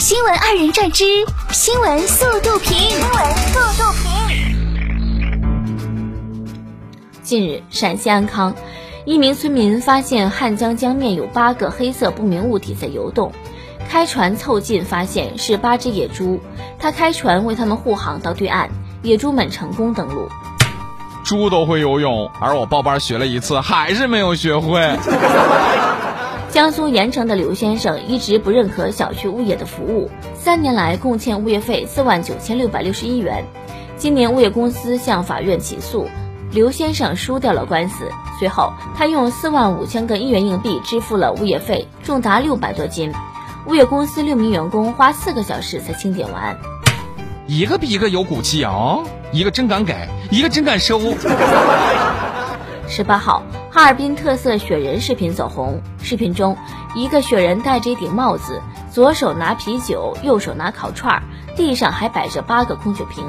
新闻二人转之新闻速度评。新闻速度评。近日，陕西安康一名村民发现汉江江面有八个黑色不明物体在游动，开船凑近发现是八只野猪，他开船为他们护航到对岸，野猪们成功登陆。猪都会游泳，而我报班学了一次还是没有学会。江苏盐城的刘先生一直不认可小区物业的服务，三年来共欠物业费四万九千六百六十一元。今年物业公司向法院起诉，刘先生输掉了官司。随后，他用四万五千个一元硬币支付了物业费，重达六百多斤。物业公司六名员工花四个小时才清点完。一个比一个有骨气啊！一个真敢给，一个真敢收。十八号，哈尔滨特色雪人视频走红。视频中，一个雪人戴着一顶帽子，左手拿啤酒，右手拿烤串儿，地上还摆着八个空酒瓶。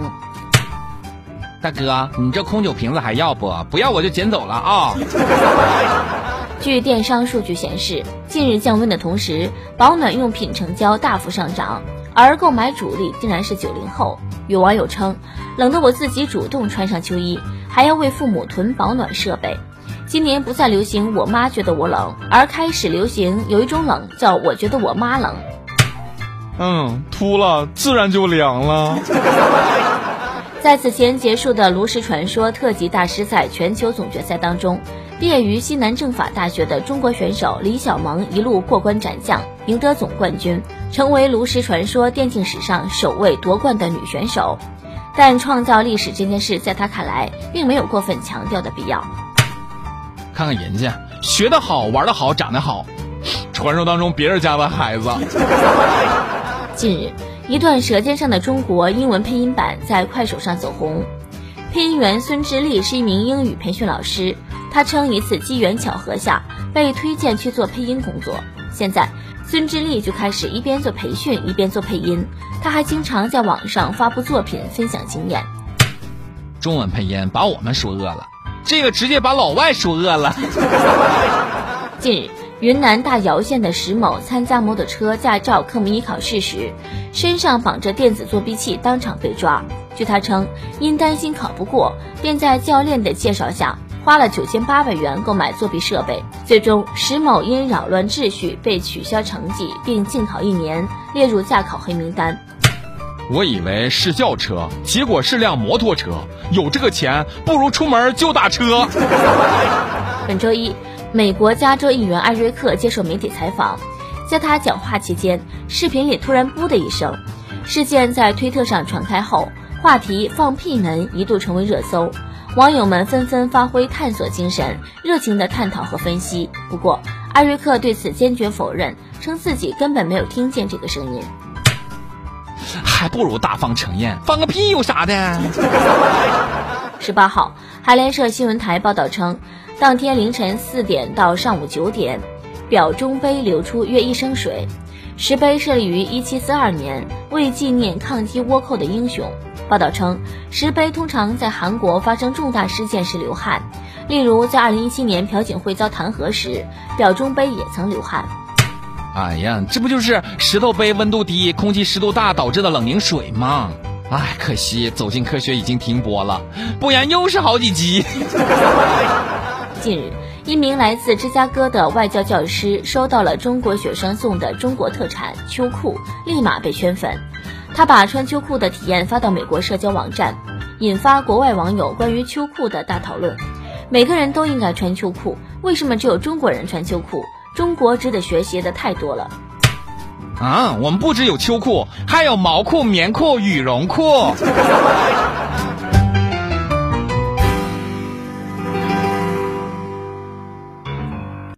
大哥，你这空酒瓶子还要不？不要我就捡走了啊！据电商数据显示，近日降温的同时，保暖用品成交大幅上涨，而购买主力竟然是九零后。有网友称，冷得我自己主动穿上秋衣。还要为父母囤保暖设备。今年不再流行“我妈觉得我冷”，而开始流行有一种冷叫“我觉得我妈冷”。嗯，秃了自然就凉了。在此前结束的炉石传说特级大师赛全球总决赛当中，毕业于西南政法大学的中国选手李小萌一路过关斩将，赢得总冠军，成为炉石传说电竞史上首位夺冠的女选手。但创造历史这件事，在他看来，并没有过分强调的必要。看看人家学得好，玩得好，长得好，传说当中别人家的孩子。近日，一段《舌尖上的中国》英文配音版在快手上走红。配音员孙智丽是一名英语培训老师，他称一次机缘巧合下被推荐去做配音工作，现在。孙智丽就开始一边做培训一边做配音，他还经常在网上发布作品分享经验。中文配音把我们说饿了，这个直接把老外说饿了。近日，云南大姚县的石某参加摩托车驾照科目一考试时，身上绑着电子作弊器，当场被抓。据他称，因担心考不过，便在教练的介绍下。花了九千八百元购买作弊设备，最终石某因扰乱秩序被取消成绩，并禁考一年，列入驾考黑名单。我以为是轿车，结果是辆摩托车。有这个钱，不如出门就打车。本周一，美国加州议员艾瑞克接受媒体采访，在他讲话期间，视频里突然“噗”的一声。事件在推特上传开后，话题“放屁门”一度成为热搜。网友们纷纷发挥探索精神，热情地探讨和分析。不过，艾瑞克对此坚决否认，称自己根本没有听见这个声音。还不如大方承认，放个屁有啥的？十八号，海联社新闻台报道称，当天凌晨四点到上午九点，表中碑流出约一升水。石碑设立于一七四二年，为纪念抗击倭寇的英雄。报道称，石碑通常在韩国发生重大事件时流汗，例如在二零一七年朴槿惠遭弹劾时，表忠碑也曾流汗。哎呀，这不就是石头杯温度低、空气湿度大导致的冷凝水吗？哎，可惜《走进科学》已经停播了，不然又是好几集。近日，一名来自芝加哥的外教教师收到了中国学生送的中国特产秋裤，立马被圈粉。他把穿秋裤的体验发到美国社交网站，引发国外网友关于秋裤的大讨论。每个人都应该穿秋裤，为什么只有中国人穿秋裤？中国值得学习的太多了。啊，我们不只有秋裤，还有毛裤、棉裤、羽绒裤。